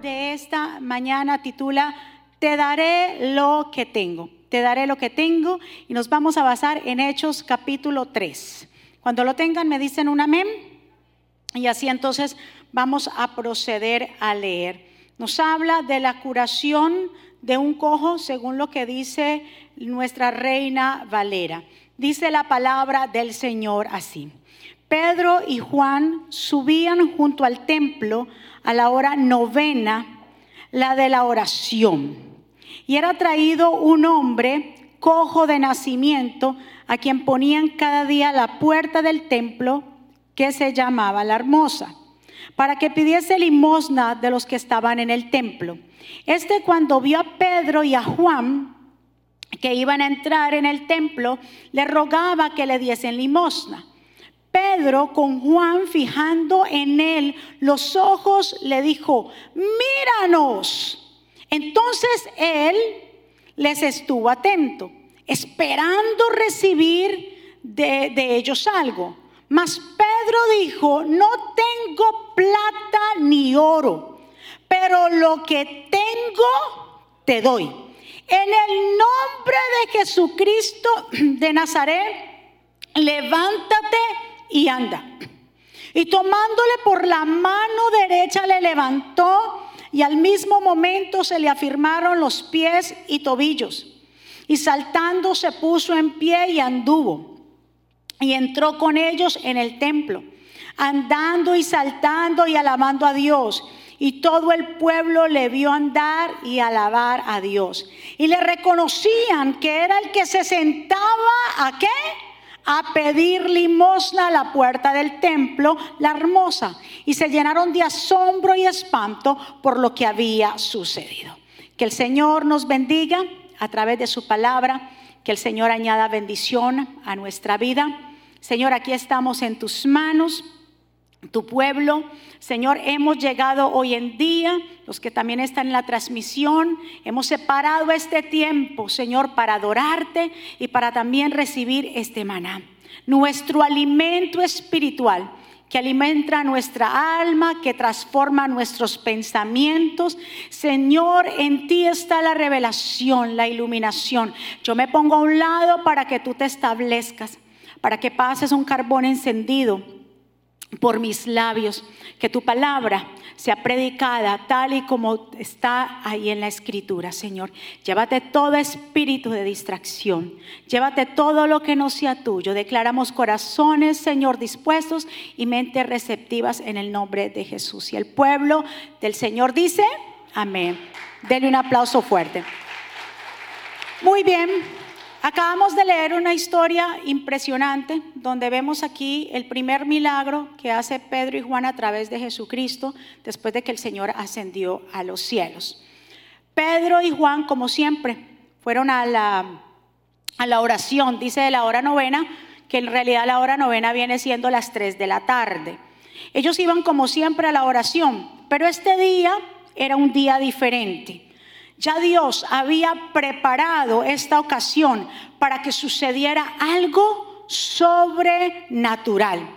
de esta mañana titula Te daré lo que tengo. Te daré lo que tengo y nos vamos a basar en Hechos capítulo 3. Cuando lo tengan me dicen un amén y así entonces vamos a proceder a leer. Nos habla de la curación de un cojo según lo que dice nuestra reina Valera. Dice la palabra del Señor así. Pedro y Juan subían junto al templo a la hora novena, la de la oración. Y era traído un hombre cojo de nacimiento a quien ponían cada día la puerta del templo que se llamaba la hermosa, para que pidiese limosna de los que estaban en el templo. Este cuando vio a Pedro y a Juan que iban a entrar en el templo, le rogaba que le diesen limosna. Pedro con Juan fijando en él los ojos le dijo, míranos. Entonces él les estuvo atento, esperando recibir de, ellos algo. Mas Pedro dijo, no tengo plata ni oro, pero lo que tengo te doy. En el nombre de Jesucristo de Nazaret, levántate y anda. Y tomándole por la mano derecha le levantó y al mismo momento se le afirmaron los pies y tobillos. Y saltando se puso en pie y anduvo. Y entró con ellos en el templo, andando y saltando y alabando a Dios. Y todo el pueblo le vio andar y alabar a Dios. Y le reconocían que era el que se sentaba a qué? A pedir limosna a la puerta del templo, la hermosa, y se llenaron de asombro y espanto por lo que había sucedido. Que el Señor nos bendiga a través de su palabra, que el Señor añada bendición a nuestra vida. Señor, aquí estamos en tus manos tu pueblo. Señor, hemos llegado hoy en día, los que también están en la transmisión, hemos separado este tiempo, Señor, para adorarte y para también recibir este maná. Nuestro alimento espiritual que alimenta nuestra alma, que transforma nuestros pensamientos. Señor, en ti está la revelación, la iluminación. Yo me pongo a un lado para que tú te establezcas, para que pases un carbón encendido por mis labios, que tu palabra sea predicada tal y como está ahí en la escritura, Señor. Llévate todo espíritu de distracción, llévate todo lo que no sea tuyo. Declaramos corazones, Señor, dispuestos y mentes receptivas en el nombre de Jesús. Y el pueblo del Señor dice, amén. Denle un aplauso fuerte. Muy bien. Acabamos de leer una historia impresionante donde vemos aquí el primer milagro que hace Pedro y Juan a través de Jesucristo después de que el Señor ascendió a los cielos. Pedro y Juan, como siempre, fueron a la, a la oración, dice de la hora novena, que en realidad la hora novena viene siendo las 3 de la tarde. Ellos iban como siempre a la oración, pero este día era un día diferente. Ya Dios había preparado esta ocasión para que sucediera algo sobrenatural.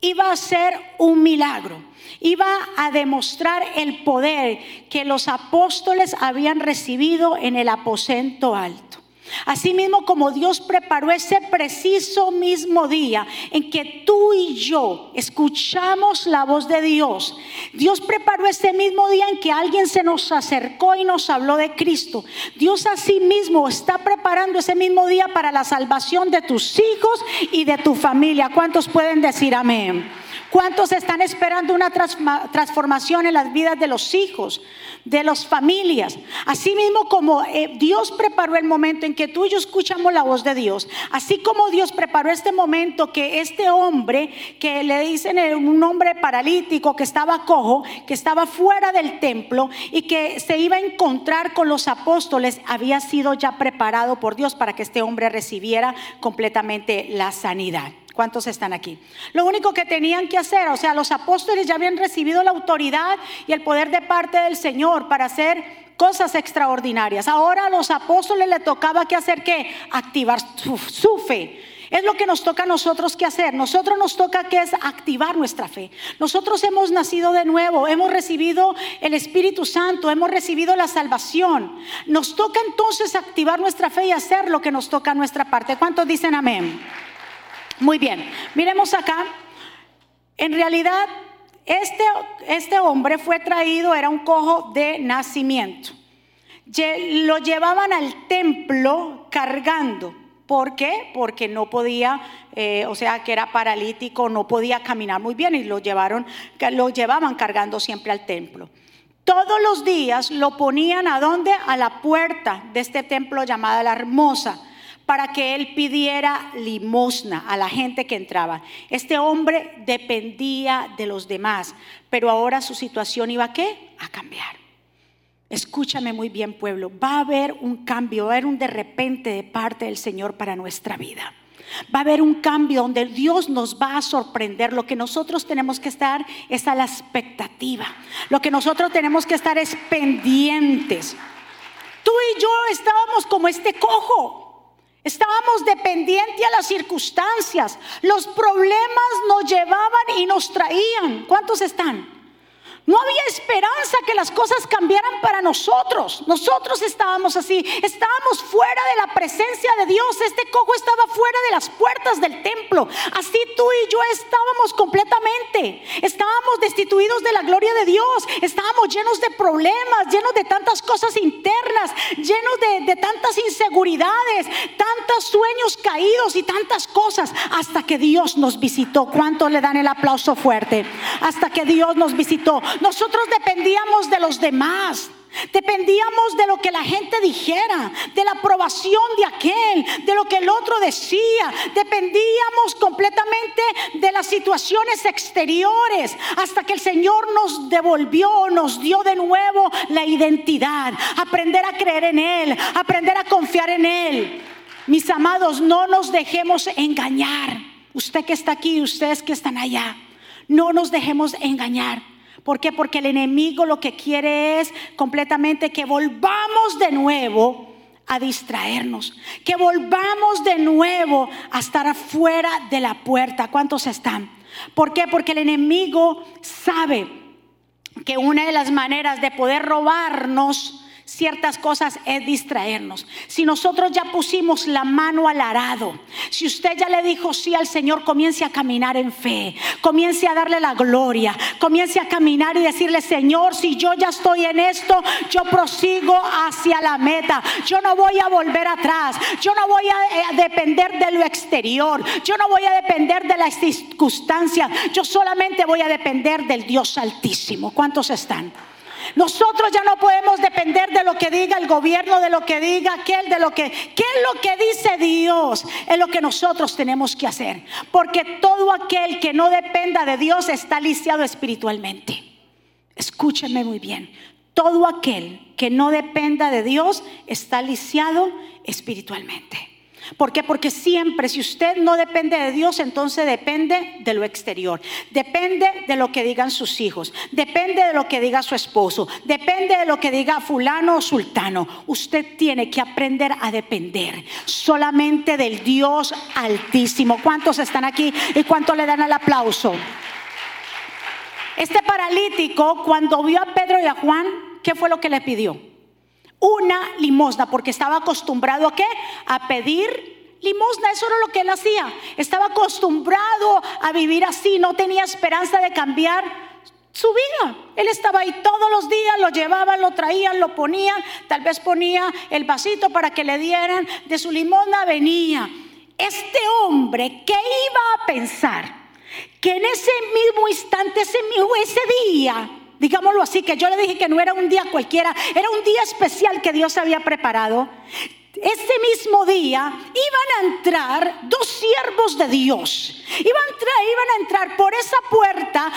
Iba a ser un milagro. Iba a demostrar el poder que los apóstoles habían recibido en el aposento alto. Asimismo, como Dios preparó ese preciso mismo día en que tú y yo escuchamos la voz de Dios, Dios preparó ese mismo día en que alguien se nos acercó y nos habló de Cristo. Dios asimismo está preparando ese mismo día para la salvación de tus hijos y de tu familia. ¿Cuántos pueden decir amén? ¿Cuántos están esperando una transformación en las vidas de los hijos, de las familias? Así mismo como eh, Dios preparó el momento en que tú y yo escuchamos la voz de Dios, así como Dios preparó este momento que este hombre, que le dicen un hombre paralítico, que estaba cojo, que estaba fuera del templo y que se iba a encontrar con los apóstoles, había sido ya preparado por Dios para que este hombre recibiera completamente la sanidad. ¿Cuántos están aquí? Lo único que tenían que hacer, o sea, los apóstoles ya habían recibido la autoridad y el poder de parte del Señor para hacer cosas extraordinarias. Ahora a los apóstoles le tocaba que hacer qué? Activar su, fe. Es lo que nos toca a nosotros que hacer. Nosotros nos toca que es activar nuestra fe. Nosotros hemos nacido de nuevo, hemos recibido el Espíritu Santo, hemos recibido la salvación. Nos toca entonces activar nuestra fe y hacer lo que nos toca a nuestra parte. ¿Cuántos dicen amén? Muy bien. Miremos acá. En realidad, este, este hombre fue traído, era un cojo de nacimiento. Lo llevaban al templo cargando. ¿Por qué? Porque no podía, eh, o sea, que era paralítico, no podía caminar muy bien y lo llevaron, lo llevaban cargando siempre al templo. Todos los días lo ponían a dónde? A la puerta de este templo llamada la Hermosa, para que él pidiera limosna a la gente que entraba. Este hombre dependía de los demás, pero ahora su situación iba qué? A cambiar. Escúchame muy bien, pueblo. Va a haber un cambio, va a haber un de repente de parte del Señor para nuestra vida. Va a haber un cambio donde Dios nos va a sorprender. Lo que nosotros tenemos que estar es a la expectativa. Lo que nosotros tenemos que estar es pendientes. Tú y yo estábamos como este cojo. Estábamos dependientes a las circunstancias. Los problemas nos llevaban y nos traían. ¿Cuántos están? No había esperanza que las cosas cambiaran para nosotros. Nosotros estábamos así, estábamos fuera de la presencia de Dios. Este cojo estaba fuera de las puertas del templo. Así tú y yo estábamos completamente. Estábamos destituidos de la gloria de Dios. Estábamos llenos de problemas, llenos de tantas cosas internas, llenos de, tantas inseguridades, tantos sueños caídos y tantas cosas. Hasta que Dios nos visitó. ¿Cuánto le dan el aplauso fuerte? Hasta que Dios nos visitó. Nosotros dependíamos de los demás. Dependíamos de lo que la gente dijera, de la aprobación de aquel, de lo que el otro decía. Dependíamos completamente de las situaciones exteriores hasta que el Señor nos devolvió, nos dio de nuevo la identidad. Aprender a creer en Él, aprender a confiar en Él. Mis amados, no nos dejemos engañar. Usted que está aquí, ustedes que están allá, no nos dejemos engañar. ¿Por qué? Porque el enemigo lo que quiere es completamente que volvamos de nuevo a distraernos, que volvamos de nuevo a estar afuera de la puerta. ¿Cuántos están? ¿Por qué? Porque el enemigo sabe que una de las maneras de poder robarnos ciertas cosas es distraernos. Si nosotros ya pusimos la mano al arado, si usted ya le dijo sí al Señor, comience a caminar en fe, comience a darle la gloria, comience a caminar y decirle, Señor, si yo ya estoy en esto, yo prosigo hacia la meta, yo no voy a volver atrás, yo no voy a, eh, depender de lo exterior, yo no voy a depender de las circunstancias, yo solamente voy a depender del Dios Altísimo. ¿Cuántos están? Nosotros ya no podemos depender de lo que diga el gobierno, de lo que diga aquel, de lo que, ¿qué es lo que dice Dios? Es lo que nosotros tenemos que hacer. Porque todo aquel que no dependa de Dios está lisiado espiritualmente. Escúchenme muy bien. Todo aquel que no dependa de Dios está lisiado espiritualmente. ¿Por qué? Porque siempre, si usted no depende de Dios, entonces depende de lo exterior. Depende de lo que digan sus hijos. Depende de lo que diga su esposo. Depende de lo que diga fulano o sultano. Usted tiene que aprender a depender solamente del Dios altísimo. ¿Cuántos están aquí y cuánto le dan el aplauso? Este paralítico, cuando vio a Pedro y a Juan, ¿qué fue lo que le pidió? Una limosna, porque estaba acostumbrado a qué? A pedir limosna, eso era lo que él hacía. Estaba acostumbrado a vivir así, no tenía esperanza de cambiar su vida. Él estaba ahí todos los días, lo llevaban, lo traían, lo ponían, tal vez ponía el vasito para que le dieran de su limosna, venía. Este hombre, ¿qué iba a pensar? Que en ese mismo instante, ese, mismo, ese día, digámoslo así, que yo le dije que no era un día cualquiera, era un día especial que Dios había preparado. Ese mismo día iban a entrar dos siervos de Dios. Iban a, entrar, por esa puerta,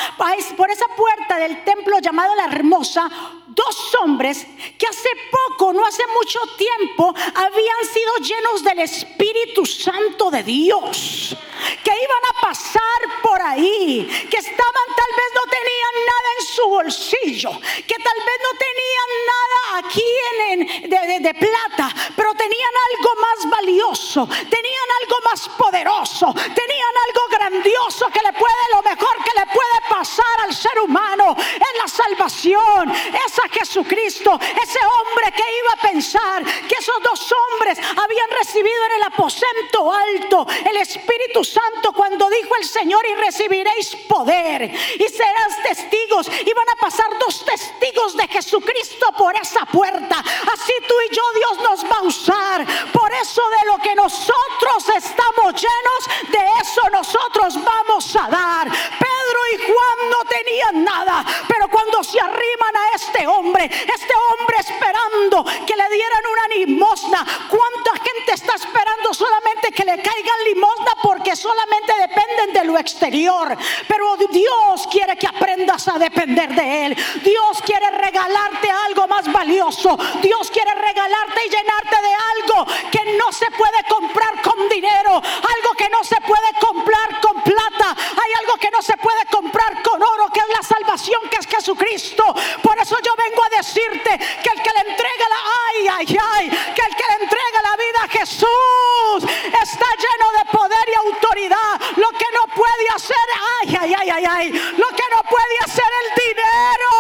por esa puerta del templo llamado la Hermosa, dos hombres que hace poco, no hace mucho tiempo, habían sido llenos del Espíritu Santo de Dios. Que iban a pasar por ahí, que estaban, tal vez no tenían nada en su bolsillo, que tal vez no tenían nada aquí en, de, plata, pero tenían algo más valioso, tenían algo más poderoso tenían algo grandioso que le puede, lo mejor que le puede pasar al ser humano es la salvación, es a Jesucristo, ese hombre que iba a pensar que esos dos hombres habían recibido en el aposento alto el Espíritu Santo cuando dijo el Señor y recibiréis poder y serás testigos y van a pasar dos testigos de Jesucristo por esa puerta. Así tú y yo Dios nos va a usar. Por eso de lo que nosotros estamos llenos, de eso nosotros vamos a dar. Pedro y Juan no tenían nada, pero cuando se arriman a este hombre, este hombre esperando que le dieran una limosna, ¿cuánta gente está esperando solamente que le caigan limosna porque solamente dependen de lo exterior? Pero Dios quiere que aprendas a depender de Él. Dios quiere regalarte algo más valioso. Dios quiere regalarte y llenarte de algo que no se puede comprar con dinero, algo que no se puede comprar con plata, hay algo que no se puede comprar con oro, que es la salvación que es Jesucristo. Por eso yo vengo a decirte que el que le entrega la ay, ay, ay, que el que le entrega la vida a Jesús está lleno de poder y autoridad. Lo que no puede hacer, ay, ay, ay, ay, ay, lo que no puede hacer el dinero,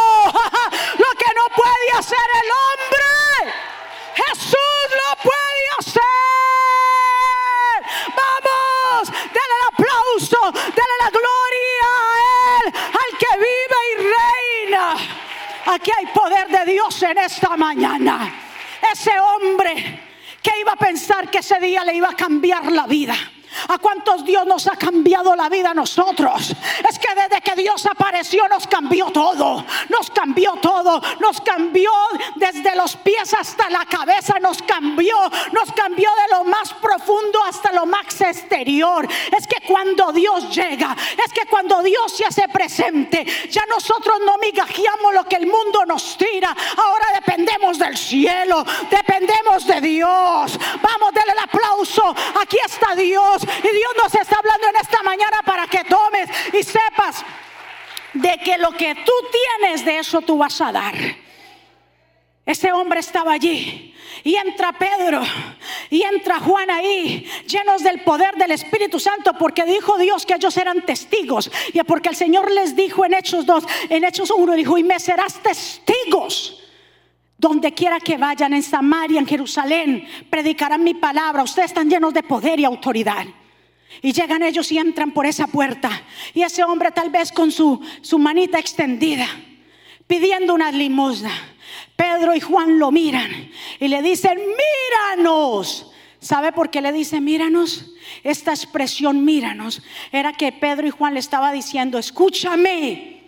lo que no puede hacer el hombre, Jesús lo puede hacer. Vamos, denle el aplauso, denle la gloria a Él, al que vive y reina. Aquí hay poder de Dios en esta mañana. Ese hombre que iba a pensar que ese día le iba a cambiar la vida. ¿A cuántos Dios nos ha cambiado la vida a nosotros? Es que desde que Dios apareció nos cambió todo. Nos cambió todo. Nos cambió desde los pies hasta la cabeza. Nos cambió. Nos cambió de lo más profundo hasta lo más exterior. Es que cuando Dios llega, es que cuando Dios se hace presente, ya nosotros no migajeamos lo que el mundo nos tira. Ahora dependemos del cielo. Dependemos de Dios. Vamos, denle el aplauso. Aquí está Dios. Y Dios nos está hablando en esta mañana para que tomes y sepas de que lo que tú tienes de eso tú vas a dar. Ese hombre estaba allí. Y entra Pedro y entra Juan ahí, llenos del poder del Espíritu Santo, porque dijo Dios que ellos eran testigos. Y porque el Señor les dijo en Hechos 2, en Hechos 1, dijo, y me serás testigos. Donde quiera que vayan, en Samaria, en Jerusalén, predicarán mi palabra. Ustedes están llenos de poder y autoridad. Y llegan ellos y entran por esa puerta. Y ese hombre tal vez con su, su manita extendida, pidiendo una limosna. Pedro y Juan lo miran y le dicen, míranos. ¿Sabe por qué le dice míranos? Esta expresión míranos era que Pedro y Juan le estaba diciendo, escúchame.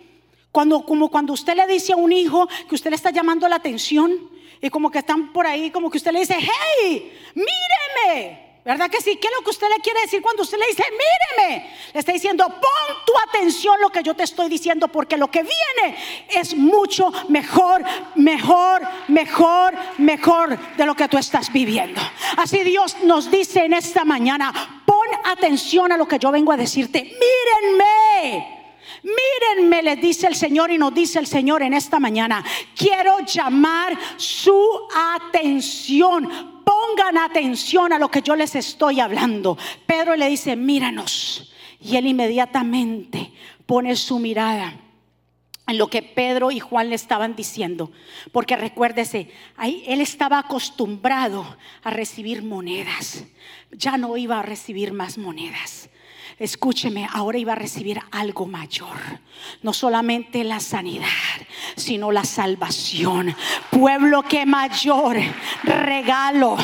Cuando, como cuando usted le dice a un hijo que usted le está llamando la atención y como que están por ahí, como que usted le dice, hey, míreme. ¿Verdad que sí? ¿Qué es lo que usted le quiere decir cuando usted le dice, míreme? Le está diciendo, pon tu atención lo que yo te estoy diciendo, porque lo que viene es mucho mejor, mejor, mejor, mejor de lo que tú estás viviendo. Así Dios nos dice en esta mañana, pon atención a lo que yo vengo a decirte, mírenme. Mírenme, les dice el Señor y nos dice el Señor en esta mañana. Quiero llamar su atención pongan atención a lo que yo les estoy hablando. Pedro le dice, míranos. Y él inmediatamente pone su mirada en lo que Pedro y Juan le estaban diciendo. Porque recuérdese, ahí él estaba acostumbrado a recibir monedas. Ya no iba a recibir más monedas escúcheme, ahora iba a recibir algo mayor. No solamente la sanidad, sino la salvación. Pueblo que mayor regalo.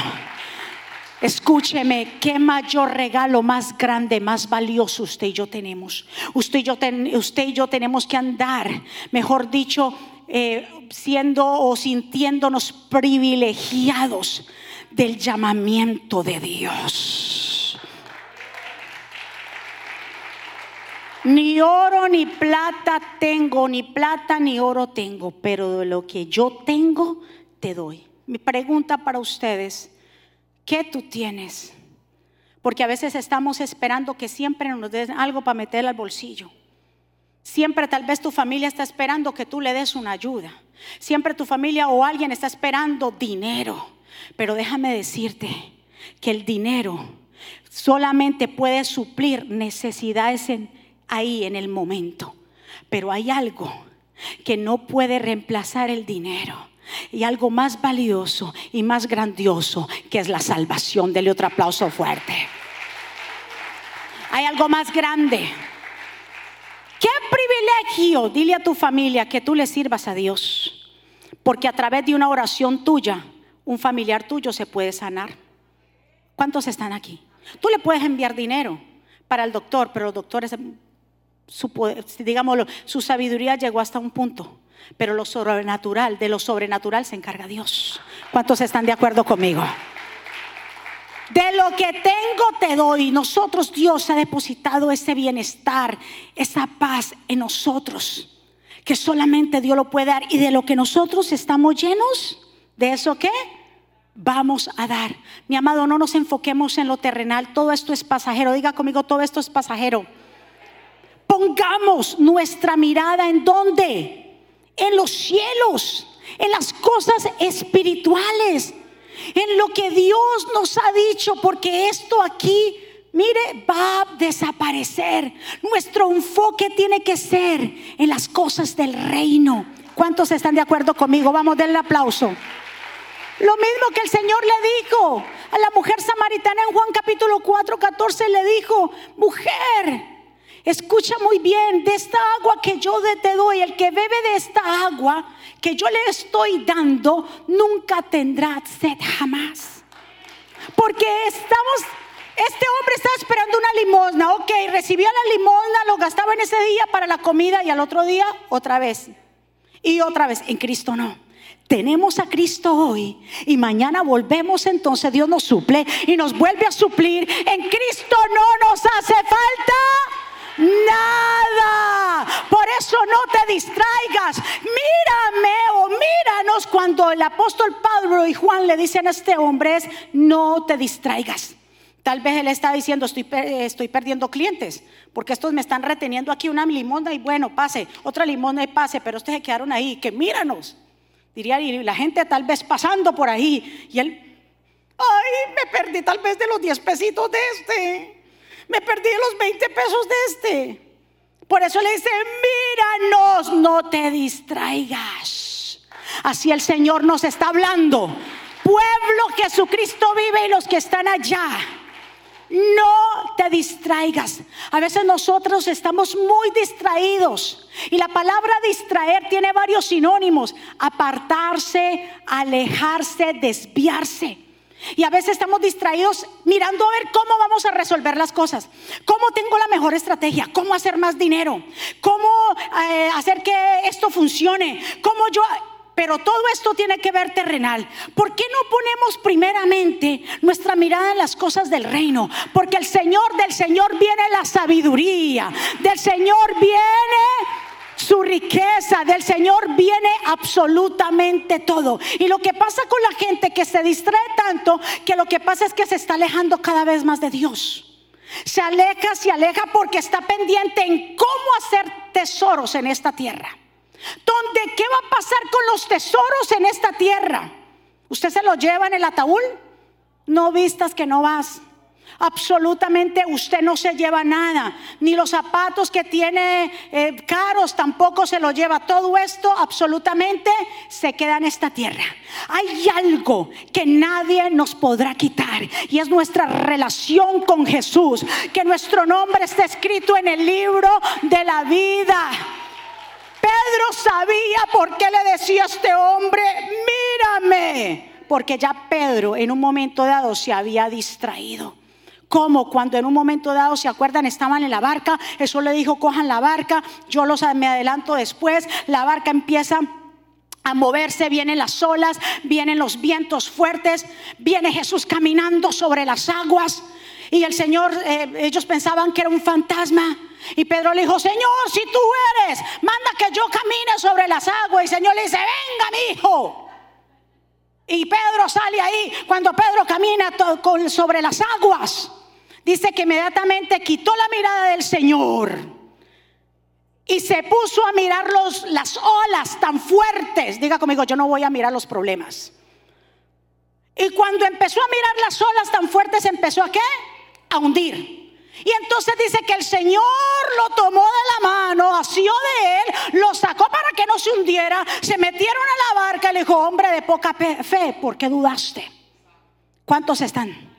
Escúcheme, qué mayor regalo más grande, más valioso usted y yo tenemos. Usted y yo, usted y yo tenemos que andar, mejor dicho, eh, siendo o sintiéndonos privilegiados del llamamiento de Dios. Ni oro ni plata tengo, ni plata ni oro tengo, pero de lo que yo tengo te doy. Mi pregunta para ustedes, ¿qué tú tienes? Porque a veces estamos esperando que siempre nos den algo para meter al bolsillo. Siempre tal vez tu familia está esperando que tú le des una ayuda. Siempre tu familia o alguien está esperando dinero. Pero déjame decirte que el dinero solamente puede suplir necesidades ahí en el momento. Pero hay algo que no puede reemplazar el dinero. Y algo más valioso y más grandioso que es la salvación. Dele otro aplauso fuerte. Hay algo más grande. Qué privilegio, dile a tu familia que tú le sirvas a Dios. Porque a través de una oración tuya, un familiar tuyo se puede sanar. ¿Cuántos están aquí? Tú le puedes enviar dinero para el doctor, pero los doctores, su, digámoslo, su sabiduría llegó hasta un punto. Pero lo sobrenatural, de lo sobrenatural se encarga Dios. ¿Cuántos están de acuerdo conmigo? De lo que tengo te doy. Nosotros Dios ha depositado ese bienestar, esa paz en nosotros, que solamente Dios lo puede dar. Y de lo que nosotros estamos llenos, ¿de eso qué? Vamos a dar. Mi amado, no nos enfoquemos en lo terrenal. Todo esto es pasajero. Diga conmigo, todo esto es pasajero. Pongamos nuestra mirada en dónde? En los cielos, en las cosas espirituales en lo que Dios nos ha dicho, porque esto aquí, mire, va a desaparecer. Nuestro enfoque tiene que ser en las cosas del reino. ¿Cuántos están de acuerdo conmigo? Vamos, denle aplauso. Lo mismo que el Señor le dijo a la mujer samaritana en Juan capítulo 4, 14, le dijo, mujer, escucha muy bien, de esta agua que yo te doy, el que bebe de esta agua que yo le estoy dando nunca tendrá sed jamás. Porque estamos, este hombre está esperando una limosna, ok, recibía la limosna, lo gastaba en ese día para la comida y al otro día otra vez. Y otra vez, en Cristo no. Tenemos a Cristo hoy y mañana volvemos, entonces Dios nos suple y nos vuelve a suplir. En Cristo no nos hace falta nada. Por eso no te distraigas. Mírame o míranos cuando el apóstol Pablo y Juan le dicen a este hombre es, no te distraigas. Tal vez él está diciendo, estoy, estoy perdiendo clientes, porque estos me están reteniendo aquí una limosna y bueno, pase, otra limosna y pase, pero ustedes se quedaron ahí, que míranos. Diría, y la gente tal vez pasando por ahí, y él, ay, me perdí tal vez de los 10 pesitos de este. Me perdí los 20 pesos de este. Por eso le dice, míranos, no te distraigas. Así el Señor nos está hablando. Pueblo Jesucristo vive y los que están allá. No te distraigas. A veces nosotros estamos muy distraídos. Y la palabra distraer tiene varios sinónimos. Apartarse, alejarse, desviarse. Y a veces estamos distraídos mirando a ver cómo vamos a resolver las cosas, cómo tengo la mejor estrategia, cómo hacer más dinero, cómo eh, hacer que esto funcione, cómo yo... Pero todo esto tiene que ver terrenal. ¿Por qué no ponemos primeramente nuestra mirada en las cosas del reino? Porque el Señor, del Señor viene la sabiduría, del Señor viene su riqueza del Señor viene absolutamente todo. Y lo que pasa con la gente que se distrae tanto, que lo que pasa es que se está alejando cada vez más de Dios. Se aleja, se aleja porque está pendiente en cómo hacer tesoros en esta tierra. ¿Dónde qué va a pasar con los tesoros en esta tierra? ¿Usted se los lleva en el ataúd? No vistas que no vas. Absolutamente usted no se lleva nada, ni los zapatos que tiene eh, caros tampoco se los lleva. Todo esto absolutamente se queda en esta tierra. Hay algo que nadie nos podrá quitar y es nuestra relación con Jesús, que nuestro nombre está escrito en el libro de la vida. Pedro sabía por qué le decía a este hombre, mírame, porque ya Pedro en un momento dado se había distraído como cuando en un momento dado, ¿se acuerdan? Estaban en la barca, eso le dijo, cojan la barca, yo los me adelanto después, la barca empieza a moverse, vienen las olas, vienen los vientos fuertes, viene Jesús caminando sobre las aguas y el Señor, eh, ellos pensaban que era un fantasma. Y Pedro le dijo, Señor, si tú eres, manda que yo camine sobre las aguas. Y el Señor le dice, venga mi hijo. Y Pedro sale ahí, cuando Pedro camina sobre las aguas, dice que inmediatamente quitó la mirada del Señor y se puso a mirar las olas tan fuertes. Diga conmigo, yo no voy a mirar los problemas. Y cuando empezó a mirar las olas tan fuertes, empezó a qué? a hundir. Y entonces dice que el Señor lo tomó de la mano, asió de él, lo sacó para que no se hundiera, se metieron a la barca y le dijo, hombre de poca fe, ¿por qué dudaste? ¿Cuántos están?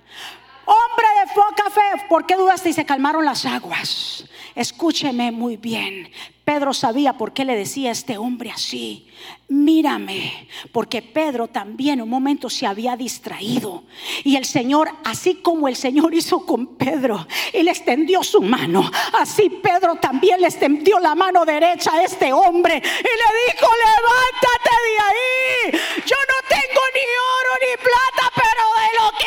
Hombre de poca fe, ¿por qué dudaste? Y se calmaron las aguas. Escúcheme muy bien. Pedro sabía por qué le decía a este hombre así. Mírame, porque Pedro también un momento se había distraído. Y el Señor, así como el Señor hizo con Pedro y le extendió su mano, así Pedro también le extendió la mano derecha a este hombre y le dijo, levántate de ahí. Yo no tengo ni oro ni plata, pero de lo que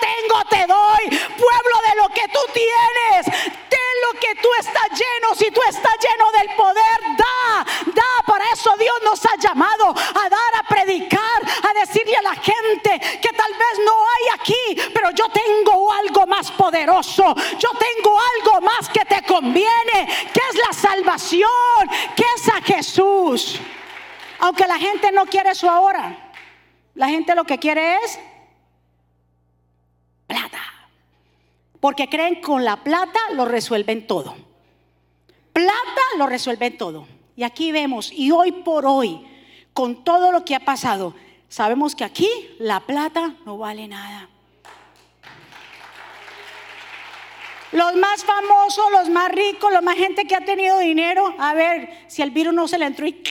tengo te doy. Pueblo de lo que tú tienes, de lo que tú estás lleno. Si tú estás lleno del poder, da, da. Para eso Dios nos ha llamado a dar, a predicar, a decirle a la gente que tal vez no hay aquí, pero yo tengo algo más poderoso. Yo tengo algo más que te conviene, que es la salvación, que es a Jesús. Aunque la gente no quiere eso ahora, la gente lo que quiere es plata. Porque creen con la plata lo resuelven todo. Plata lo resuelven todo. Y aquí vemos, y hoy por hoy, con todo lo que ha pasado, sabemos que aquí la plata no vale nada. Los más famosos, los más ricos, los más gente que ha tenido dinero, a ver si el virus no se le entró y,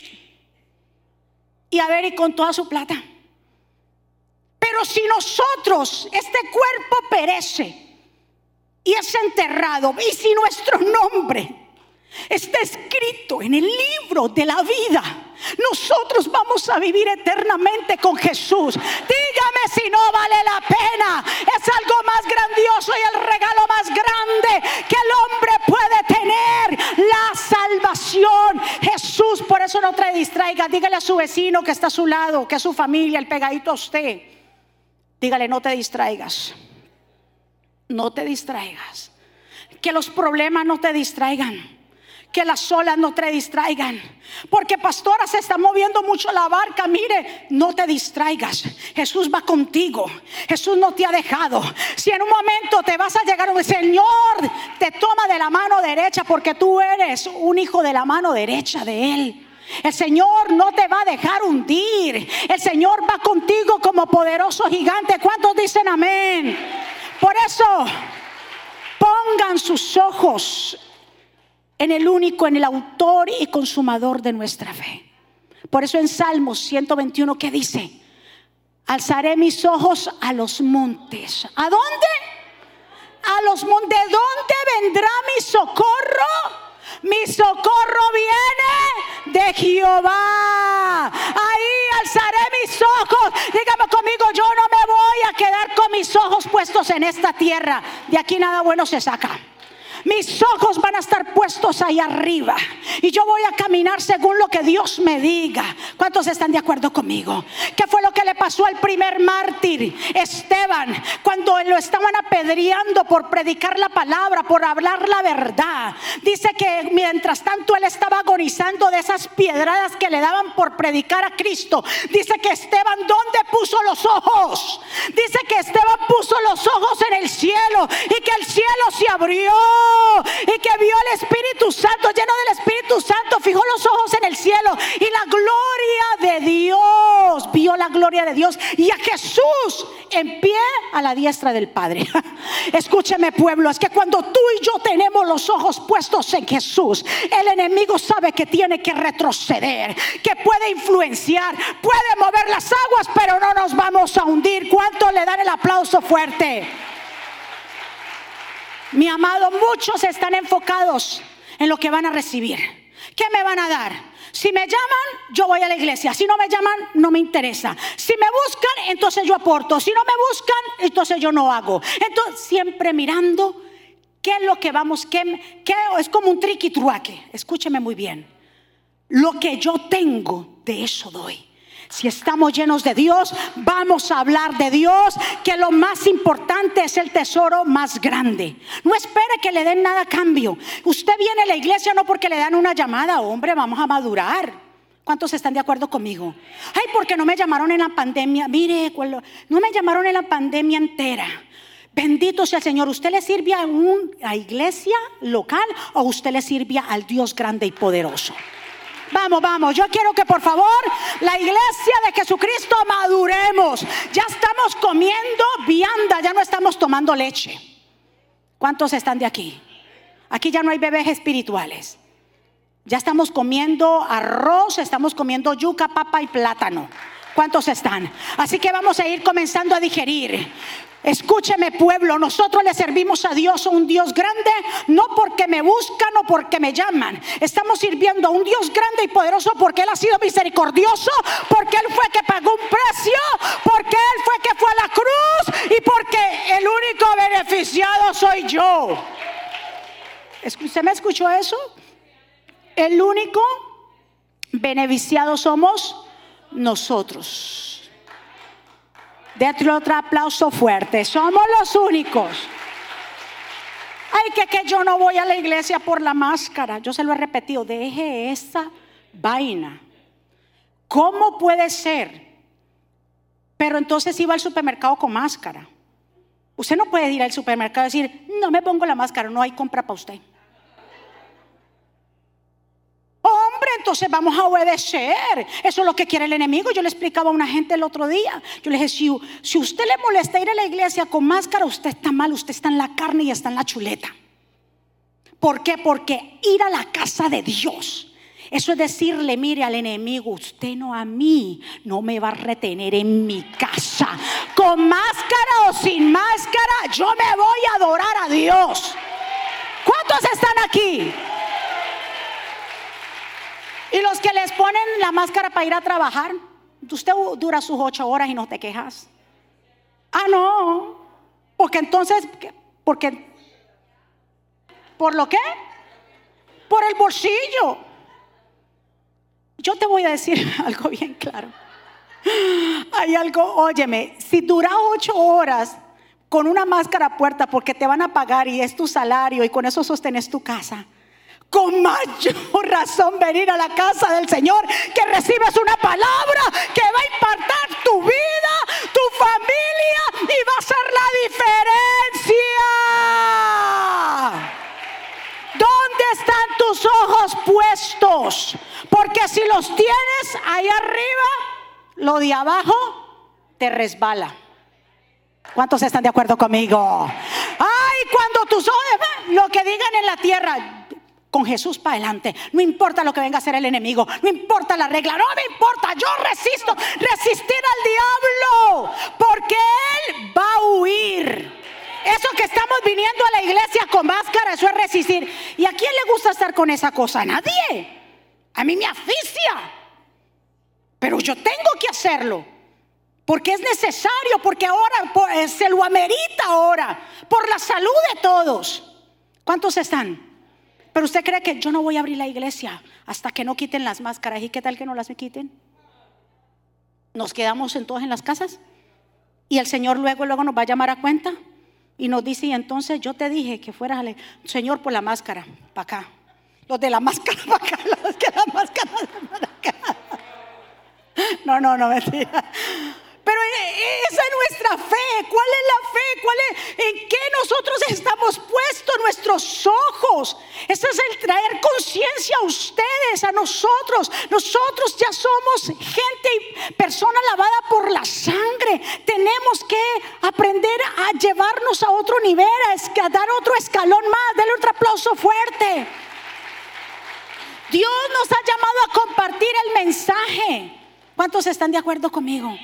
y a ver y con toda su plata. Pero si nosotros, este cuerpo perece y es enterrado, y si nuestro nombre Está escrito en el libro de la vida. Nosotros vamos a vivir eternamente con Jesús. Dígame si no vale la pena. Es algo más grandioso y el regalo más grande que el hombre puede tener. La salvación. Jesús, por eso no te distraiga. Dígale a su vecino que está a su lado, que es su familia, el pegadito a usted. Dígale, no te distraigas. No te distraigas. Que los problemas no te distraigan que las olas no te distraigan. Porque pastora se está moviendo mucho la barca. Mire, no te distraigas. Jesús va contigo. Jesús no te ha dejado. Si en un momento te vas a llegar, el Señor te toma de la mano derecha porque tú eres un hijo de la mano derecha de Él. El Señor no te va a dejar hundir. El Señor va contigo como poderoso gigante. ¿Cuántos dicen amén? Por eso, pongan sus ojos en el único, en el autor y consumador de nuestra fe. Por eso en Salmos 121 que dice, alzaré mis ojos a los montes. ¿A dónde? A los montes. ¿De dónde vendrá mi socorro? Mi socorro viene de Jehová. Ahí alzaré mis ojos. Dígame conmigo, yo no me voy a quedar con mis ojos puestos en esta tierra. De aquí nada bueno se saca. Mis ojos van a estar puestos ahí arriba. Y yo voy a caminar según lo que Dios me diga. ¿Cuántos están de acuerdo conmigo? ¿Qué fue lo que le pasó al primer mártir, Esteban, cuando lo estaban apedreando por predicar la palabra, por hablar la verdad? Dice que mientras tanto él estaba agonizando de esas piedradas que le daban por predicar a Cristo. Dice que Esteban, ¿dónde puso los ojos? Dice que Esteban puso los ojos en el cielo y que el cielo se abrió y que vio al Espíritu Santo, lleno del Espíritu Santo, fijó los ojos en el cielo y la gloria de Dios, vio la gloria de Dios y a Jesús en pie a la diestra del Padre. Escúcheme pueblo, es que cuando tú y yo tenemos los ojos puestos en Jesús, el enemigo sabe que tiene que retroceder, que puede influenciar, puede mover las aguas, pero no nos vamos a hundir. ¿Cuánto le dan el aplauso fuerte? Mi amado, muchos están enfocados en lo que van a recibir. ¿Qué me van a dar? Si me llaman, yo voy a la iglesia. Si no me llaman, no me interesa. Si me buscan, entonces yo aporto. Si no me buscan, entonces yo no hago. Entonces, siempre mirando qué es lo que vamos, qué, es como un triqui truaque. Escúcheme muy bien. Lo que yo tengo, de eso doy. Si estamos llenos de Dios, vamos a hablar de Dios, que lo más importante es el tesoro más grande. No espere que le den nada a cambio. Usted viene a la iglesia no porque le dan una llamada, hombre, vamos a madurar. ¿Cuántos están de acuerdo conmigo? Ay, porque no me llamaron en la pandemia. Mire, no me llamaron en la pandemia entera. Bendito sea el Señor. ¿Usted le sirve a una iglesia local o usted le sirve al Dios grande y poderoso? Vamos, vamos. Yo quiero que por favor la iglesia de Jesucristo maduremos. Ya estamos comiendo vianda, ya no estamos tomando leche. ¿Cuántos están de aquí? Aquí ya no hay bebés espirituales. Ya estamos comiendo arroz, estamos comiendo yuca, papa y plátano. ¿Cuántos están? Así que vamos a ir comenzando a digerir. Escúcheme pueblo, nosotros le servimos a Dios, a un Dios grande, no porque me buscan o porque me llaman. Estamos sirviendo a un Dios grande y poderoso porque Él ha sido misericordioso, porque Él fue que pagó un precio, porque Él fue que fue a la cruz y porque el único beneficiado soy yo. ¿Usted me escuchó eso? El único beneficiado somos nosotros. Dentro otro aplauso fuerte. Somos los únicos. Ay, que, que yo no voy a la iglesia por la máscara. Yo se lo he repetido. Deje esa vaina. ¿Cómo puede ser? Pero entonces iba al supermercado con máscara. Usted no puede ir al supermercado y decir, no me pongo la máscara, no hay compra para usted. Hombre, entonces vamos a obedecer. Eso es lo que quiere el enemigo. Yo le explicaba a una gente el otro día. Yo le dije, si, usted le molesta ir a la iglesia con máscara, usted está mal, usted está en la carne y está en la chuleta. ¿Por qué? Porque ir a la casa de Dios. Eso es decirle, mire al enemigo, usted no a mí, no me va a retener en mi casa. Con máscara o sin máscara, yo me voy a adorar a Dios. ¿Cuántos están aquí? Y los que les ponen la máscara para ir a trabajar, usted dura sus ocho horas y no te quejas. Ah, no. Porque entonces, porque, ¿por lo qué? Por el bolsillo. Yo te voy a decir algo bien claro. Hay algo, óyeme, si dura ocho horas con una máscara puerta porque te van a pagar y es tu salario y con eso sostenes tu casa, con mayor razón venir a la casa del Señor, que recibes una palabra que va a impactar tu vida, tu familia y va a ser la diferencia. ¿Dónde están tus ojos puestos? Porque si los tienes ahí arriba, lo de abajo te resbala. ¿Cuántos están de acuerdo conmigo? Ay, cuando tus ojos, lo que digan en la tierra, con Jesús para adelante. No importa lo que venga a hacer el enemigo, no importa la regla, no me importa, yo resisto, resistir al diablo, porque él va a huir. Eso que estamos viniendo a la iglesia con máscara, eso es resistir. ¿Y a quién le gusta estar con esa cosa? A nadie. A mí me aficia. Pero yo tengo que hacerlo. Porque es necesario, porque ahora eh, se lo amerita ahora, por la salud de todos. ¿Cuántos están? Pero usted cree que yo no voy a abrir la iglesia hasta que no quiten las máscaras. ¿Y qué tal que no las quiten? Nos quedamos en todos en las casas. Y el Señor luego, luego nos va a llamar a cuenta. Y nos dice, y entonces yo te dije que fueras, Señor, por la máscara, para acá. Los de la máscara para acá, los que la máscara para acá. No, no, no, mentira. Pero e, esa es nuestra fe. ¿Cuál es la fe? ¿Cuál es, ¿En qué nosotros estamos puestos nuestros ojos? Ese es el traer conciencia a ustedes, a nosotros. Nosotros ya somos gente y persona lavada por la sangre. Tenemos que aprender a llevarnos a otro nivel, a, dar otro escalón más. Dale otro aplauso fuerte. Dios nos ha llamado a compartir el mensaje. ¿Cuántos están de acuerdo conmigo?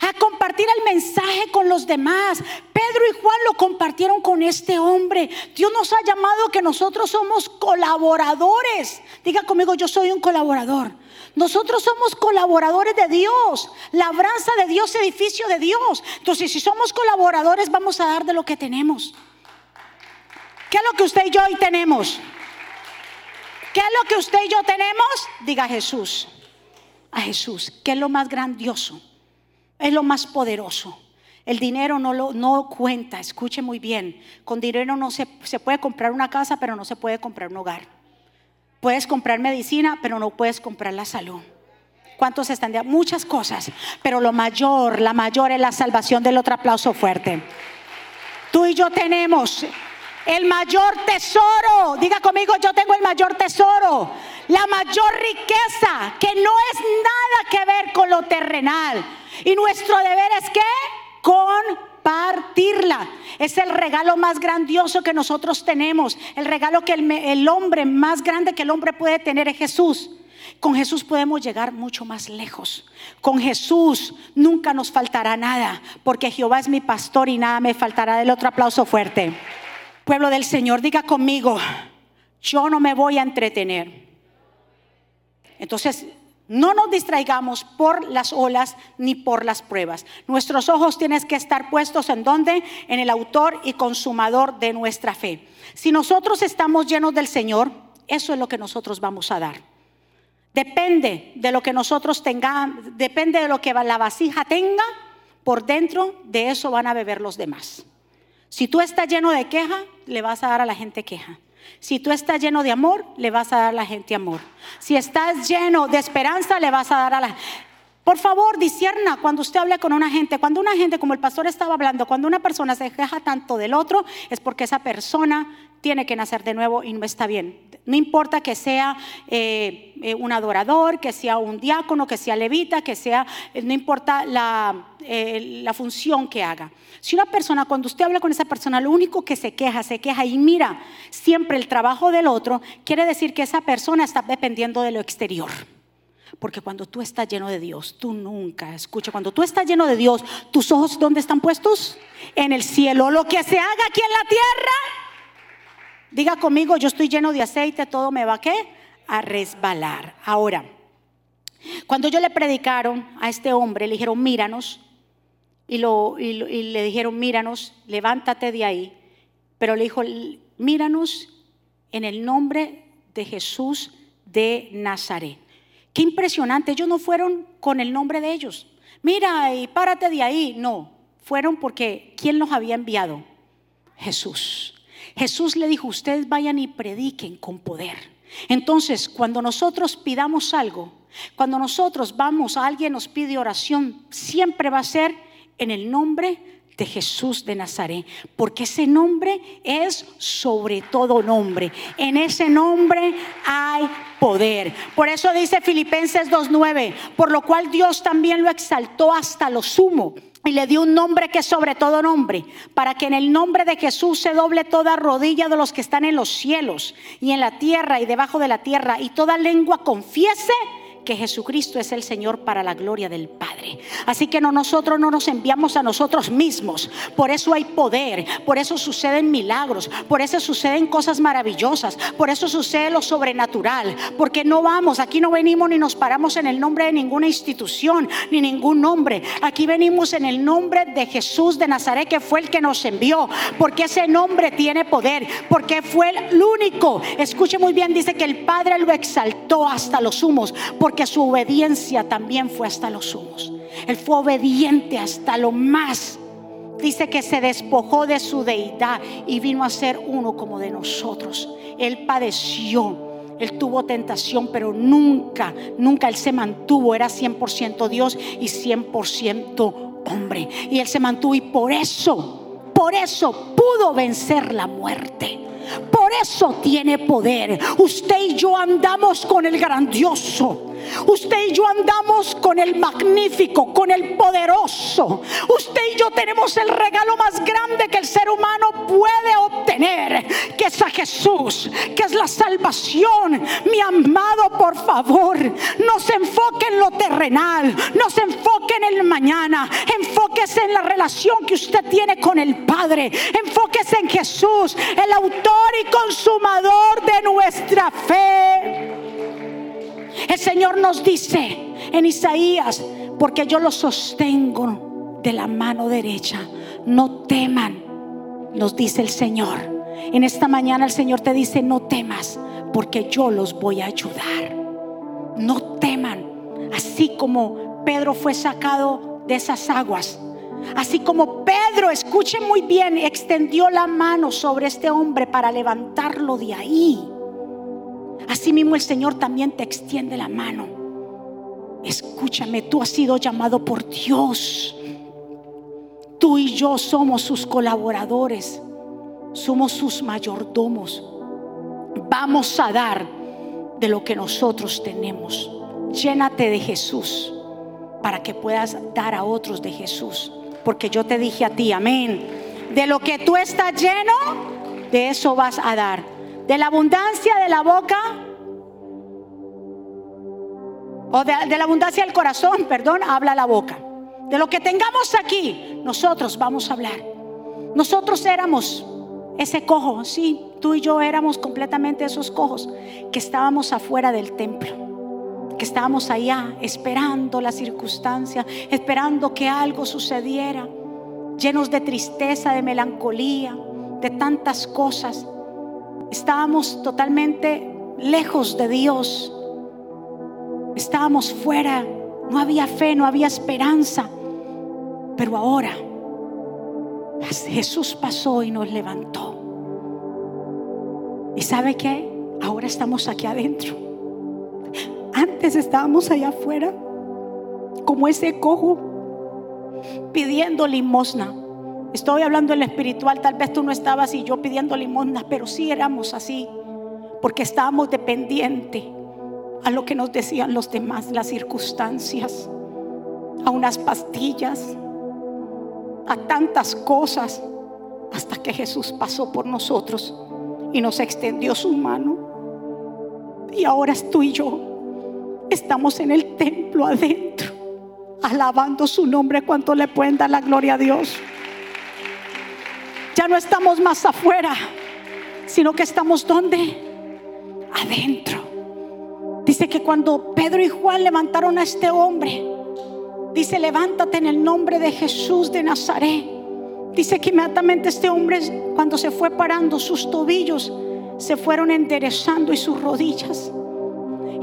A compartir el mensaje con los demás. Pedro y Juan lo compartieron con este hombre. Dios nos ha llamado que nosotros somos colaboradores. Diga conmigo, yo soy un colaborador. Nosotros somos colaboradores de Dios, labranza de Dios, edificio de Dios. Entonces, si somos colaboradores, vamos a dar de lo que tenemos. ¿Qué es lo que usted y yo hoy tenemos? ¿Qué es lo que usted y yo tenemos? Diga Jesús. A Jesús. ¿Qué es lo más grandioso? Es lo más poderoso. El dinero no, lo, no cuenta, escuche muy bien. Con dinero no se, se puede comprar una casa, pero no se puede comprar un hogar. Puedes comprar medicina, pero no puedes comprar la salud. ¿Cuántos están de muchas cosas? Pero lo mayor, la mayor es la salvación del otro aplauso fuerte. Tú y yo tenemos el mayor tesoro. Diga conmigo, yo tengo el mayor tesoro. La mayor riqueza que no es nada que ver con lo terrenal. Y nuestro deber es que compartirla. Es el regalo más grandioso que nosotros tenemos. El regalo que el, el hombre más grande que el hombre puede tener es Jesús. Con Jesús podemos llegar mucho más lejos. Con Jesús nunca nos faltará nada, porque Jehová es mi pastor y nada me faltará. Del otro aplauso fuerte. Pueblo del Señor, diga conmigo, yo no me voy a entretener. Entonces, no nos distraigamos por las olas ni por las pruebas. Nuestros ojos tienen que estar puestos en donde? En el autor y consumador de nuestra fe. Si nosotros estamos llenos del Señor, eso es lo que nosotros vamos a dar. Depende de lo que nosotros tengamos, depende de lo que la vasija tenga, por dentro de eso van a beber los demás. Si tú estás lleno de queja, le vas a dar a la gente queja. Si tú estás lleno de amor, le vas a dar a la gente amor. Si estás lleno de esperanza, le vas a dar a la por favor, disierna cuando usted hable con una gente. Cuando una gente, como el pastor estaba hablando, cuando una persona se queja tanto del otro, es porque esa persona tiene que nacer de nuevo y no está bien. No importa que sea eh, eh, un adorador, que sea un diácono, que sea levita, que sea, eh, no importa la, la función que haga. Si una persona, cuando usted habla con esa persona, lo único que se queja, se queja y mira siempre el trabajo del otro, quiere decir que esa persona está dependiendo de lo exterior. Porque cuando tú estás lleno de Dios, tú nunca, escucha, cuando tú estás lleno de Dios, tus ojos ¿dónde están puestos? En el cielo. Lo que se haga aquí en la tierra, diga conmigo, yo estoy lleno de aceite, todo me va a qué? A resbalar. Ahora, cuando yo le predicaron a este hombre, le dijeron, míranos, y, lo, y, y le dijeron, míranos, levántate de ahí, pero le dijo, míranos en el nombre de Jesús de Nazaret. Qué impresionante, ellos no fueron con el nombre de ellos. Mira y párate de ahí. No, fueron porque ¿quién los había enviado? Jesús. Jesús le dijo, ustedes vayan y prediquen con poder. Entonces, cuando nosotros pidamos algo, cuando nosotros vamos, a alguien nos pide oración, siempre va a ser en el nombre de Jesús de Nazaret, porque ese nombre es sobre todo nombre. En ese nombre hay poder. Por eso dice Filipenses 2.9, por lo cual Dios también lo exaltó hasta lo sumo y le dio un nombre que es sobre todo nombre, para que en el nombre de Jesús se doble toda rodilla de los que están en los cielos y en la tierra y debajo de la tierra, y toda lengua confiese que Jesucristo es el Señor para la gloria del Padre. Así que no, nosotros no nos enviamos a nosotros mismos. Por eso hay poder, por eso suceden milagros, por eso suceden cosas maravillosas, por eso sucede lo sobrenatural. Porque no vamos, aquí no venimos ni nos paramos en el nombre de ninguna institución, ni ningún nombre. Aquí venimos en el nombre de Jesús de Nazaret, que fue el que nos envió. Porque ese nombre tiene poder, porque fue el único. Escuche muy bien, dice que el Padre lo exaltó hasta los humos que su obediencia también fue hasta los sumos. Él fue obediente hasta lo más. Dice que se despojó de su deidad y vino a ser uno como de nosotros. Él padeció. Él tuvo tentación, pero nunca, nunca Él se mantuvo. Era 100% Dios y 100% hombre. Y Él se mantuvo y por eso, por eso pudo vencer la muerte. Por eso tiene poder. Usted y yo andamos con el grandioso. Usted y yo andamos con el magnífico, con el poderoso. Usted y yo tenemos el regalo más grande que el ser humano puede obtener, que es a Jesús, que es la salvación. Mi amado, por favor, no se enfoque en lo terrenal, no se enfoque en el mañana, enfóquese en la relación que usted tiene con el Padre, enfóquese en Jesús, el autor y consumador de nuestra fe. El Señor nos dice en Isaías, porque yo los sostengo de la mano derecha, no teman, nos dice el Señor. En esta mañana el Señor te dice, no temas, porque yo los voy a ayudar. No teman, así como Pedro fue sacado de esas aguas. Así como Pedro, escuchen muy bien, extendió la mano sobre este hombre para levantarlo de ahí. Así mismo el Señor también te extiende la mano. Escúchame, tú has sido llamado por Dios. Tú y yo somos sus colaboradores, somos sus mayordomos. Vamos a dar de lo que nosotros tenemos. Llénate de Jesús para que puedas dar a otros de Jesús. Porque yo te dije a ti, amén. De lo que tú estás lleno, de eso vas a dar. De la abundancia de la boca, o de, la abundancia del corazón, perdón, habla la boca. De lo que tengamos aquí, nosotros vamos a hablar. Nosotros éramos ese cojo, sí, tú y yo éramos completamente esos cojos que estábamos afuera del templo que estábamos allá esperando la circunstancia, esperando que algo sucediera, llenos de tristeza, de melancolía, de tantas cosas. Estábamos totalmente lejos de Dios. Estábamos fuera, no había fe, no había esperanza. Pero ahora Jesús pasó y nos levantó. ¿Y sabe qué? Ahora estamos aquí adentro. Antes estábamos allá afuera, como ese cojo, pidiendo limosna. Estoy hablando en lo espiritual, tal vez tú no estabas y yo pidiendo limosna, pero sí éramos así, porque estábamos dependientes a lo que nos decían los demás, las circunstancias, a unas pastillas, a tantas cosas, hasta que Jesús pasó por nosotros y nos extendió su mano. Y ahora tú y yo Estamos en el templo adentro, alabando su nombre. ¿Cuánto le pueden dar la gloria a Dios? Ya no estamos más afuera, sino que estamos donde? Adentro. Dice que cuando Pedro y Juan levantaron a este hombre, dice, levántate en el nombre de Jesús de Nazaret. Dice que inmediatamente este hombre, cuando se fue parando, sus tobillos se fueron enderezando y sus rodillas.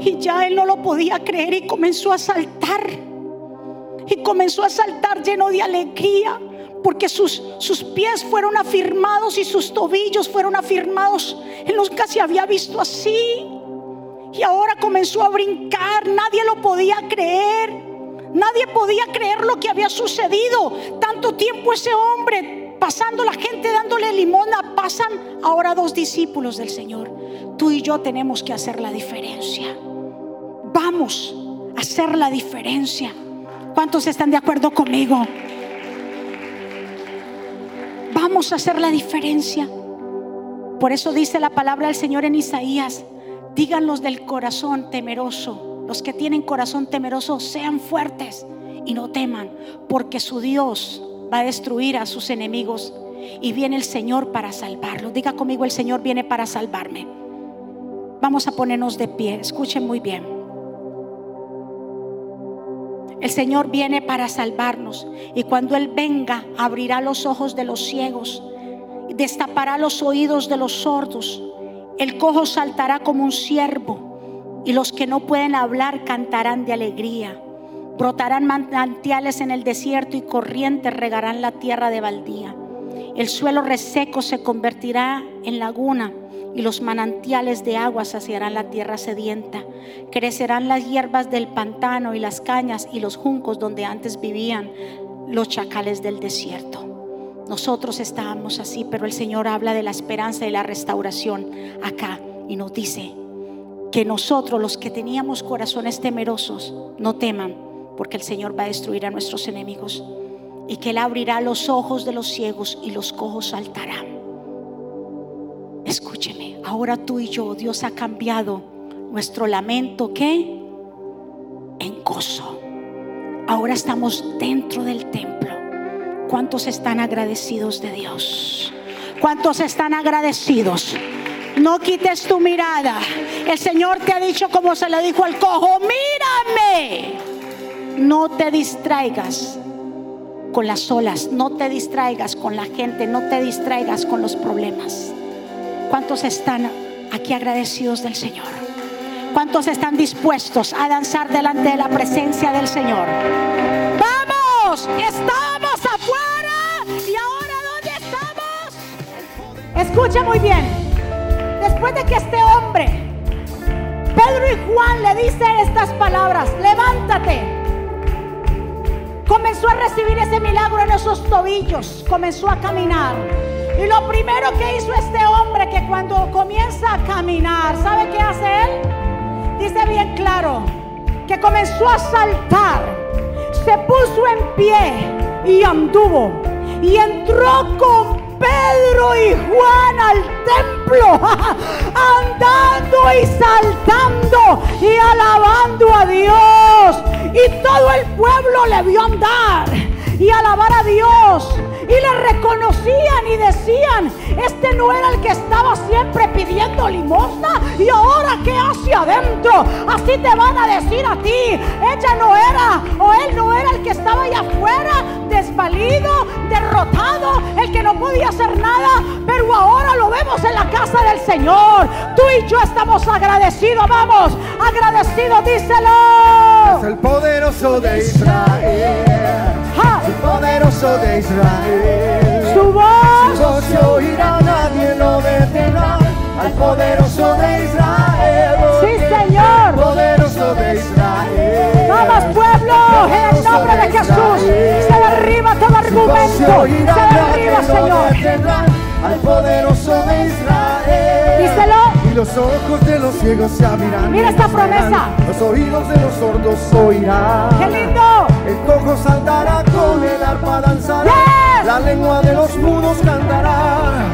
Y ya él no lo podía creer y comenzó a saltar. Y comenzó a saltar lleno de alegría porque sus, sus pies fueron afirmados y sus tobillos fueron afirmados. Él nunca se había visto así. Y ahora comenzó a brincar. Nadie lo podía creer. Nadie podía creer lo que había sucedido. Tanto tiempo ese hombre pasando la gente dándole limona. Pasan ahora dos discípulos del Señor. Tú y yo tenemos que hacer la diferencia. Vamos a hacer la diferencia. ¿Cuántos están de acuerdo conmigo? Vamos a hacer la diferencia. Por eso dice la palabra del Señor en Isaías, díganlos del corazón temeroso. Los que tienen corazón temeroso sean fuertes y no teman, porque su Dios va a destruir a sus enemigos y viene el Señor para salvarlos. Diga conmigo, el Señor viene para salvarme. Vamos a ponernos de pie, escuchen muy bien. El Señor viene para salvarnos y cuando Él venga abrirá los ojos de los ciegos, destapará los oídos de los sordos, el cojo saltará como un ciervo y los que no pueden hablar cantarán de alegría. Brotarán manantiales en el desierto y corrientes regarán la tierra de baldía. El suelo reseco se convertirá en laguna y los manantiales de agua saciarán la tierra sedienta. Crecerán las hierbas del pantano y las cañas y los juncos donde antes vivían los chacales del desierto. Nosotros estábamos así, pero el Señor habla de la esperanza y la restauración acá y nos dice que nosotros los que teníamos corazones temerosos no teman, porque el Señor va a destruir a nuestros enemigos y que Él abrirá los ojos de los ciegos y los cojos saltarán. Escúcheme, ahora tú y yo, Dios ha cambiado nuestro lamento, ¿qué? En gozo. Ahora estamos dentro del templo. ¿Cuántos están agradecidos de Dios? ¿Cuántos están agradecidos? No quites tu mirada. El Señor te ha dicho como se le dijo al cojo, mírame. No te distraigas con las olas, no te distraigas con la gente, no te distraigas con los problemas. ¿Cuántos están aquí agradecidos del Señor? ¿Cuántos están dispuestos a danzar delante de la presencia del Señor? Vamos, estamos afuera y ahora ¿dónde estamos? Escucha muy bien. Después de que este hombre, Pedro y Juan le dicen estas palabras, levántate, comenzó a recibir ese milagro en esos tobillos, comenzó a caminar. Y lo primero que hizo este hombre que cuando comienza a caminar, ¿sabe qué hace él? Dice bien claro, que comenzó a saltar, se puso en pie y anduvo. Y entró con Pedro y Juan al templo, andando y saltando y alabando a Dios. Y todo el pueblo le vio andar y alabar a Dios y le reconocían y decían, este no era el que estaba siempre pidiendo limosna y ahora qué hace adentro. Así te van a decir a ti, ella no era o él no era el que estaba allá afuera, desvalido, derrotado, el que no podía hacer nada, pero ahora lo vemos en la casa del Señor. Tú y yo estamos agradecidos, vamos, agradecidos, díselo. Es el poderoso de Israel. El poderoso de Israel. Su voz. Su voz se oirá, nadie lo detendrá. Al poderoso de Israel. Sí, Señor. El poderoso de Israel. Vamos, pueblo, en el nombre de Jesús. Se derriba todo argumento. se Se oirá, derriba, nadie lo Señor. Al poderoso de Israel. Díselo. Y los ojos de los ciegos se abrirán. Mira esta promesa. Los oídos de los sordos oirán. ¡Qué lindo! El cojo saltará con el arpa danzará. Yes. La lengua de los mudos cantará.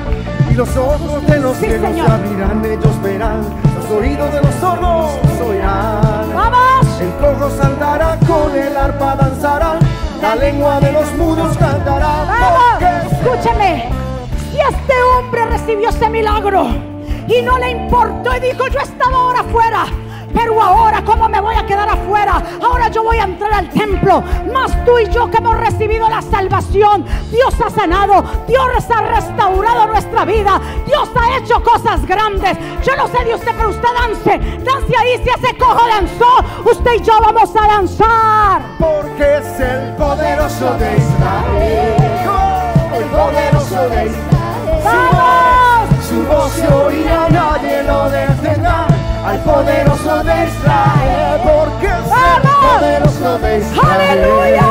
Y los ojos de los Sí, ciegos Señor. se abrirán, ellos verán. Los oídos de los sordos oirán. Vamos. El cojo saltará con el arpa danzará. La lengua de los mudos cantará. Vamos. Porque Escúcheme. Si este hombre recibió ese milagro y no le importó y dijo, yo estaba ahora afuera. Pero ahora, ¿cómo me voy a quedar afuera? Ahora yo voy a entrar al templo. Más tú y yo que hemos recibido la salvación. Dios ha sanado. Dios ha restaurado nuestra vida. Dios ha hecho cosas grandes. Yo no sé de usted, pero usted dance. Dance ahí. Si ese cojo danzó, usted y yo vamos a danzar. Porque es el poderoso de Israel. El poderoso de Israel. Su voz se oirá, nadie lo detendrá. Al poderoso de Israel. Porque es el poderoso de Israel. ¡Aleluya!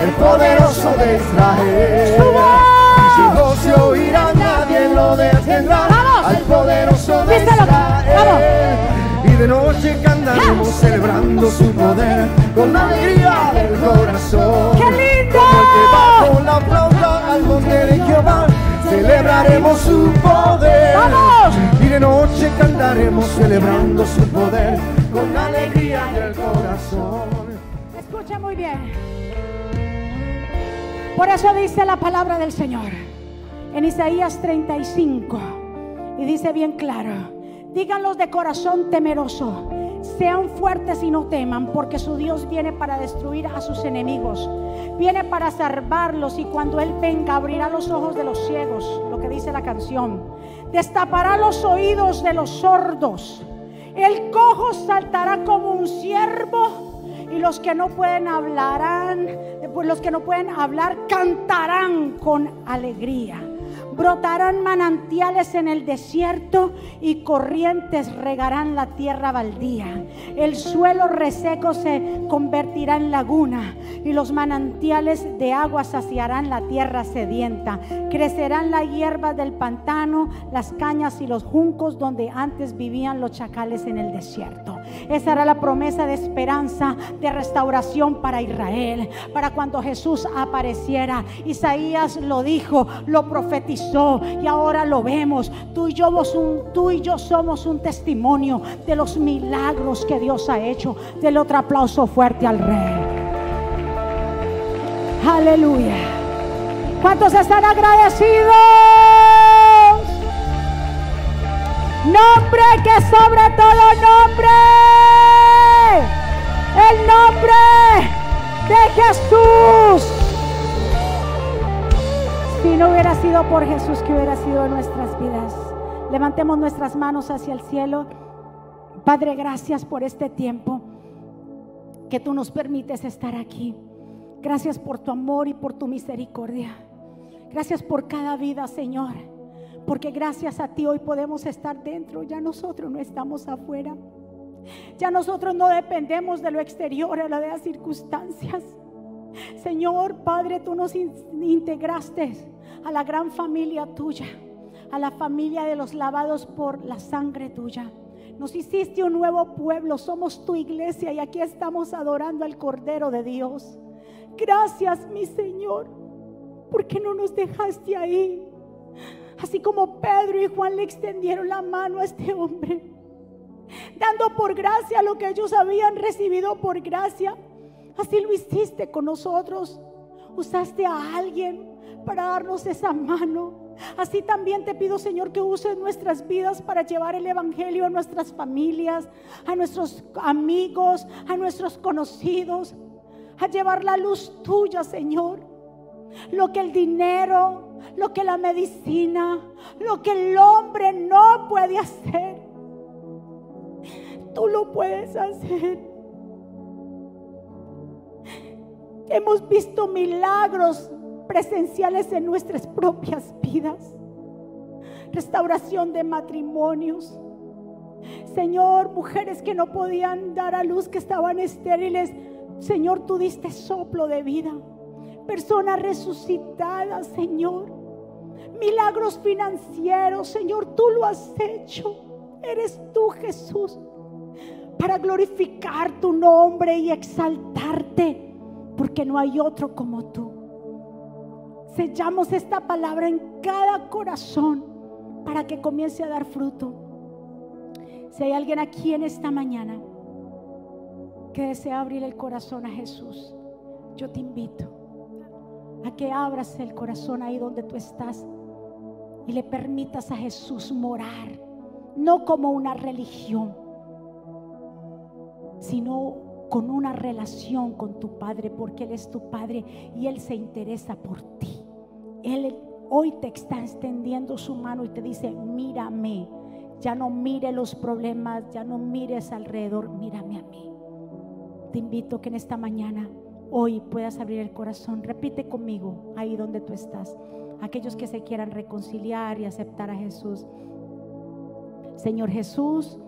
El poderoso de Israel. ¡Su voz! Se oirá, nadie lo detendrá. Al poderoso de. Israel. Y de noche cantaremos celebrando su poder con alegría del corazón. ¡Qué lindo! Como el que va con la flauta al monte de Jehová, celebraremos su poder. ¡Vamos! Y de noche cantaremos celebrando su poder con alegría del corazón. Escucha muy bien. Por eso dice la palabra del Señor en Isaías 35 y dice bien claro, díganlos de corazón temeroso, sean fuertes y no teman, porque su Dios viene para destruir a sus enemigos, viene para salvarlos y cuando Él venga abrirá los ojos de los ciegos, lo que dice la canción, destapará los oídos de los sordos, el cojo saltará como un ciervo y los que no pueden hablarán, pues los que no pueden hablar cantarán con alegría. Brotarán manantiales en el desierto y corrientes regarán la tierra baldía. El suelo reseco se convertirá en laguna y los manantiales de agua saciarán la tierra sedienta. Crecerán las hierbas del pantano, las cañas y los juncos donde antes vivían los chacales en el desierto. Esa era la promesa de esperanza, de restauración para Israel, para cuando Jesús apareciera. Isaías lo dijo, lo profetizó y ahora lo vemos. Tú y yo, somos un- tú y yo somos un testimonio de los milagros que Dios ha hecho. Del otro aplauso fuerte al Rey. Aleluya. ¿Cuántos están agradecidos? Nombre que sobre todo nombre. El nombre de Jesús. Si no hubiera sido por Jesús, que hubiera sido en nuestras vidas? Levantemos nuestras manos hacia el cielo. Padre, gracias por este tiempo que tú nos permites estar aquí. Gracias por tu amor y por tu misericordia. Gracias por cada vida, Señor. Porque gracias a ti hoy podemos estar dentro. Ya nosotros no estamos afuera. Ya nosotros no dependemos de lo exterior, a la de las circunstancias. Señor Padre, tú nos integraste a la gran familia tuya, a la familia de los lavados por la sangre tuya. Nos hiciste un nuevo pueblo, somos tu iglesia y aquí estamos adorando al Cordero de Dios. Gracias, mi Señor, porque no nos dejaste ahí. Así como Pedro y Juan le extendieron la mano a este hombre, dando por gracia lo que ellos habían recibido por gracia. Así lo hiciste con nosotros. Usaste a alguien para darnos esa mano. Así también te pido, Señor, que uses nuestras vidas para llevar el Evangelio a nuestras familias, a nuestros amigos, a nuestros conocidos, a llevar la luz tuya, Señor. Lo que el dinero, lo que la medicina, lo que el hombre no puede hacer, tú lo puedes hacer. Hemos visto milagros presenciales en nuestras propias vidas. Restauración de matrimonios. Señor, mujeres que no podían dar a luz, que estaban estériles. Señor, tú diste soplo de vida. Personas resucitadas, Señor. Milagros financieros, Señor, tú lo has hecho. Eres tú, Jesús, para glorificar tu nombre y exaltarte, porque no hay otro como tú. Sellamos esta palabra en cada corazón para que comience a dar fruto. Si hay alguien aquí en esta mañana que desea abrir el corazón a Jesús, yo te invito a que abras el corazón ahí donde tú estás y le permitas a Jesús morar, no como una religión, sino con una relación con tu Padre, porque Él es tu Padre y Él se interesa por ti. Él hoy te está extendiendo su mano y te dice, mírame, ya no mire los problemas, ya no mires alrededor, mírame a mí. Te invito que en esta mañana, hoy puedas abrir el corazón. Repite conmigo ahí donde tú estás. Aquellos que se quieran reconciliar y aceptar a Jesús. Señor Jesús,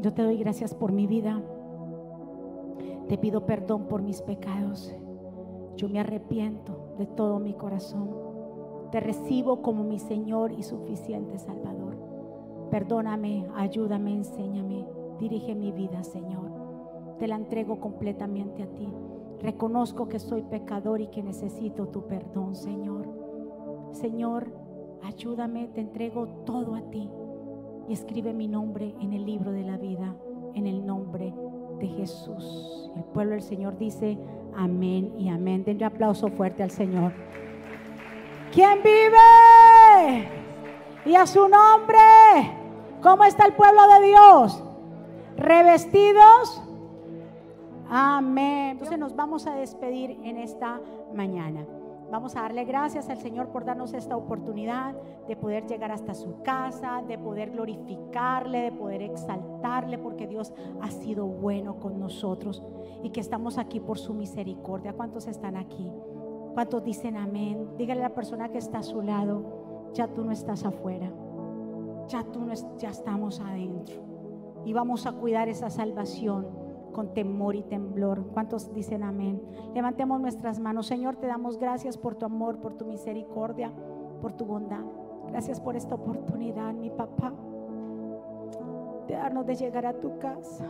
yo te doy gracias por mi vida. Te pido perdón por mis pecados. Yo me arrepiento de todo mi corazón. Te recibo como mi Señor y suficiente Salvador. Perdóname, ayúdame, enséñame. Dirige mi vida, Señor. Te la entrego completamente a ti. Reconozco que soy pecador y que necesito tu perdón, Señor. Señor, ayúdame, te entrego todo a ti. Y escribe mi nombre en el libro de la vida, en el nombre de Jesús. El pueblo del Señor dice amén y amén. Denle aplauso fuerte al Señor. ¿Quién vive? Y a su nombre. ¿Cómo está el pueblo de Dios? Revestidos. Amén. Entonces nos vamos a despedir en esta mañana. Vamos a darle gracias al Señor por darnos esta oportunidad de poder llegar hasta su casa, de poder glorificarle, de poder exaltarle, porque Dios ha sido bueno con nosotros y que estamos aquí por su misericordia. ¿Cuántos están aquí? ¿Cuántos dicen amén? Dígale a la persona que está a su lado, ya tú no estás afuera, ya tú no ya estamos adentro y vamos a cuidar esa salvación con temor y temblor. ¿Cuántos dicen amén? Levantemos nuestras manos. Señor, te damos gracias por tu amor, por tu misericordia, por tu bondad. Gracias por esta oportunidad, mi papá, de darnos de llegar a tu casa.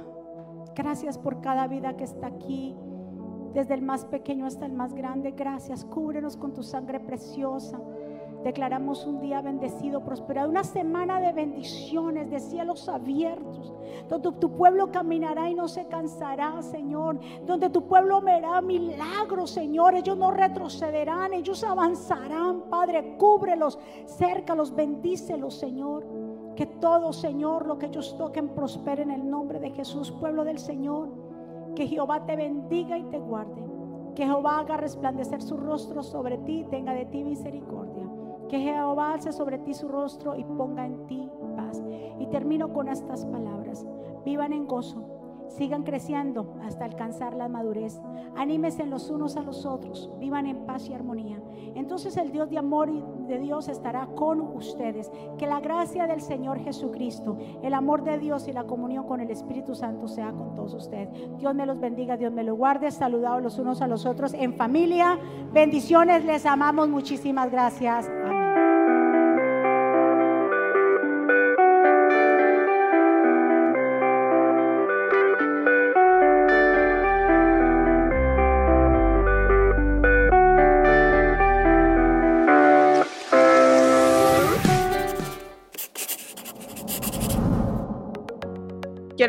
Gracias por cada vida que está aquí, desde el más pequeño hasta el más grande. Gracias, cúbrenos con tu sangre preciosa. Declaramos un día bendecido, prosperado, una semana de bendiciones, de cielos abiertos, donde tu pueblo caminará y no se cansará, Señor, donde tu pueblo verá milagros, Señor, ellos no retrocederán, ellos avanzarán, Padre, cúbrelos, cércalos, bendícelos, Señor. Que todo, Señor, lo que ellos toquen prospere en el nombre de Jesús, pueblo del Señor. Que Jehová te bendiga y te guarde. Que Jehová haga resplandecer su rostro sobre ti y tenga de ti misericordia. Que Jehová alce sobre ti su rostro y ponga en ti paz. Y termino con estas palabras. Vivan en gozo, Sigan creciendo hasta alcanzar la madurez. Anímense los unos a los otros. Vivan en paz y armonía. Entonces el Dios de amor y de Dios estará con ustedes. Que la gracia del Señor Jesucristo, el amor de Dios y la comunión con el Espíritu Santo sea con todos ustedes. Dios me los bendiga, Dios me los guarde. Saludados los unos a los otros en familia. Bendiciones, les amamos. Muchísimas gracias.